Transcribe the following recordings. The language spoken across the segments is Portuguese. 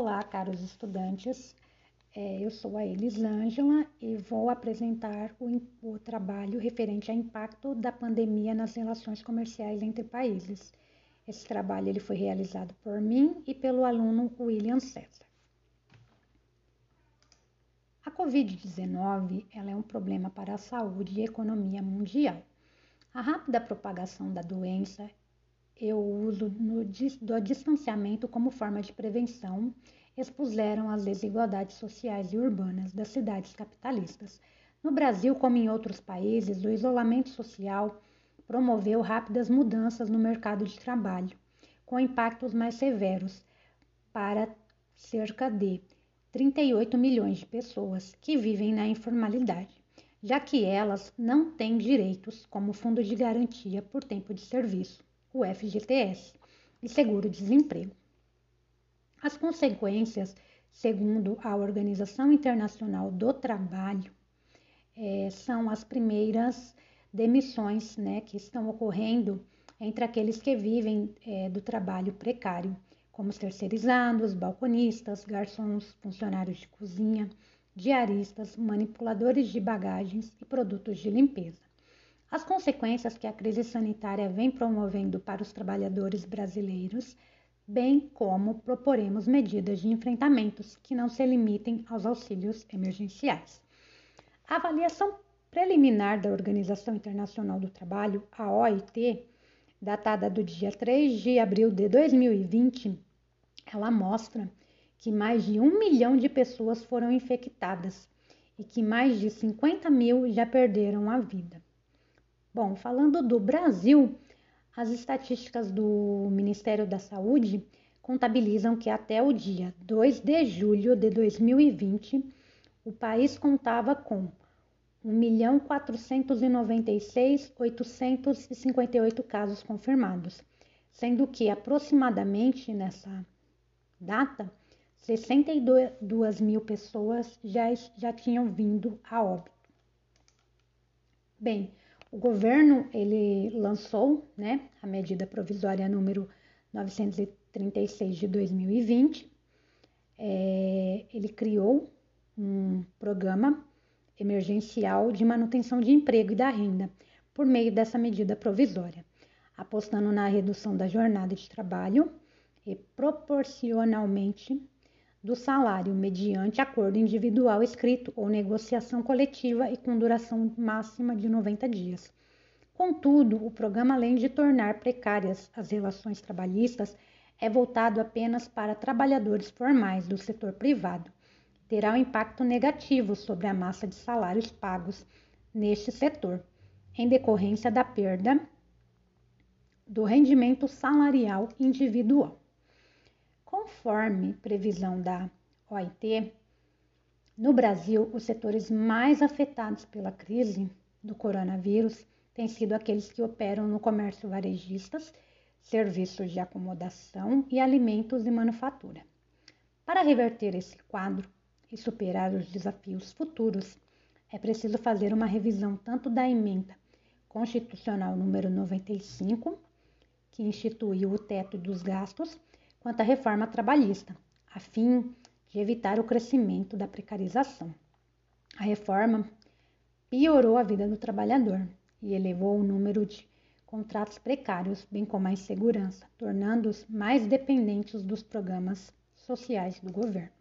Olá, caros estudantes. É, eu sou a Elisângela e vou apresentar o, o trabalho referente ao impacto da pandemia nas relações comerciais entre países. Esse trabalho ele foi realizado por mim e pelo aluno William César. A Covid-19 ela é um problema para a saúde e economia mundial. A rápida propagação da doença e o uso no, do distanciamento como forma de prevenção expuseram as desigualdades sociais e urbanas das cidades capitalistas. No Brasil, como em outros países, o isolamento social promoveu rápidas mudanças no mercado de trabalho, com impactos mais severos para cerca de 38 milhões de pessoas que vivem na informalidade, já que elas não têm direitos como Fundo de Garantia por Tempo de Serviço, o FGTS, e seguro-desemprego. As consequências, segundo a Organização Internacional do Trabalho, é, são as primeiras demissões né, que estão ocorrendo entre aqueles que vivem é, do trabalho precário como os terceirizados, balconistas, garçons, funcionários de cozinha, diaristas, manipuladores de bagagens e produtos de limpeza. As consequências que a crise sanitária vem promovendo para os trabalhadores brasileiros, bem como proporemos medidas de enfrentamentos que não se limitem aos auxílios emergenciais. A avaliação preliminar da Organização Internacional do Trabalho, a OIT, datada do dia 3 de abril de 2020, ela mostra que mais de um milhão de pessoas foram infectadas e que mais de 50 mil já perderam a vida. Bom, falando do Brasil, as estatísticas do Ministério da Saúde contabilizam que até o dia 2 de julho de 2020, o país contava com 1.496.858 casos confirmados, sendo que aproximadamente nessa data, 62 mil pessoas já, já tinham vindo a óbito. Bem, o governo ele lançou né, a medida provisória número 936 de 2020. É, ele criou um programa emergencial de manutenção de emprego e da renda por meio dessa medida provisória, apostando na redução da jornada de trabalho e proporcionalmente do salário mediante acordo individual escrito ou negociação coletiva e com duração máxima de 90 dias. Contudo, o programa, além de tornar precárias as relações trabalhistas, é voltado apenas para trabalhadores formais do setor privado. Terá um impacto negativo sobre a massa de salários pagos neste setor, em decorrência da perda do rendimento salarial individual. Conforme previsão da OIT, no Brasil, os setores mais afetados pela crise do coronavírus têm sido aqueles que operam no comércio varejistas, serviços de acomodação e alimentos e manufatura. Para reverter esse quadro e superar os desafios futuros, é preciso fazer uma revisão tanto da emenda constitucional número 95, que instituiu o teto dos gastos, quanto à reforma trabalhista, a fim de evitar o crescimento da precarização. A reforma piorou a vida do trabalhador e elevou o número de contratos precários, bem como a insegurança, tornando-os mais dependentes dos programas sociais do governo.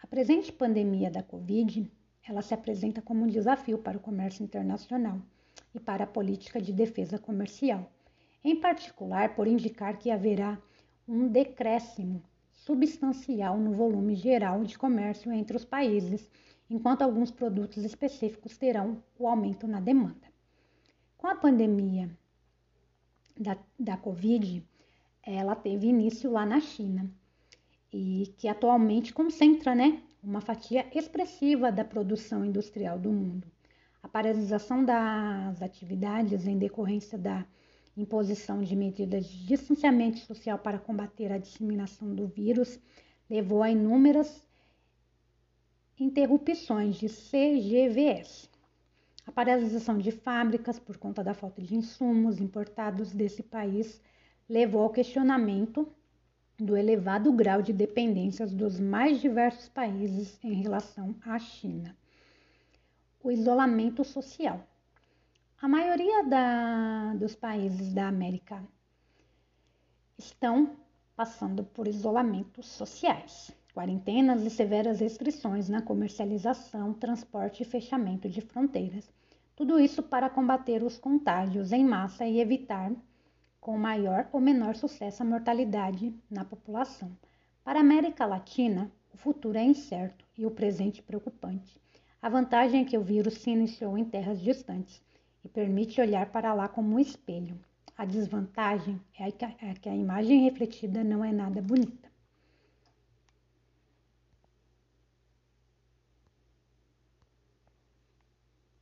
A presente pandemia da Covid, ela se apresenta como um desafio para o comércio internacional e para a política de defesa comercial, em particular por indicar que haverá um decréscimo substancial no volume geral de comércio entre os países, enquanto alguns produtos específicos terão o aumento na demanda. Com a pandemia da, da Covid, ela teve início lá na China e que atualmente concentra né, uma fatia expressiva da produção industrial do mundo. A paralisação das atividades em decorrência da imposição de medidas de distanciamento social para combater a disseminação do vírus levou a inúmeras interrupções de CGVS. A paralisação de fábricas por conta da falta de insumos importados desse país levou ao questionamento do elevado grau de dependências dos mais diversos países em relação à China. O isolamento social. A maioria da, dos países da América estão passando por isolamentos sociais, quarentenas e severas restrições na comercialização, transporte e fechamento de fronteiras. Tudo isso para combater os contágios em massa e evitar com maior ou menor sucesso a mortalidade na população. Para a América Latina, o futuro é incerto e o presente preocupante. A vantagem é que o vírus se iniciou em terras distantes e permite olhar para lá como um espelho. A desvantagem é que a imagem refletida não é nada bonita.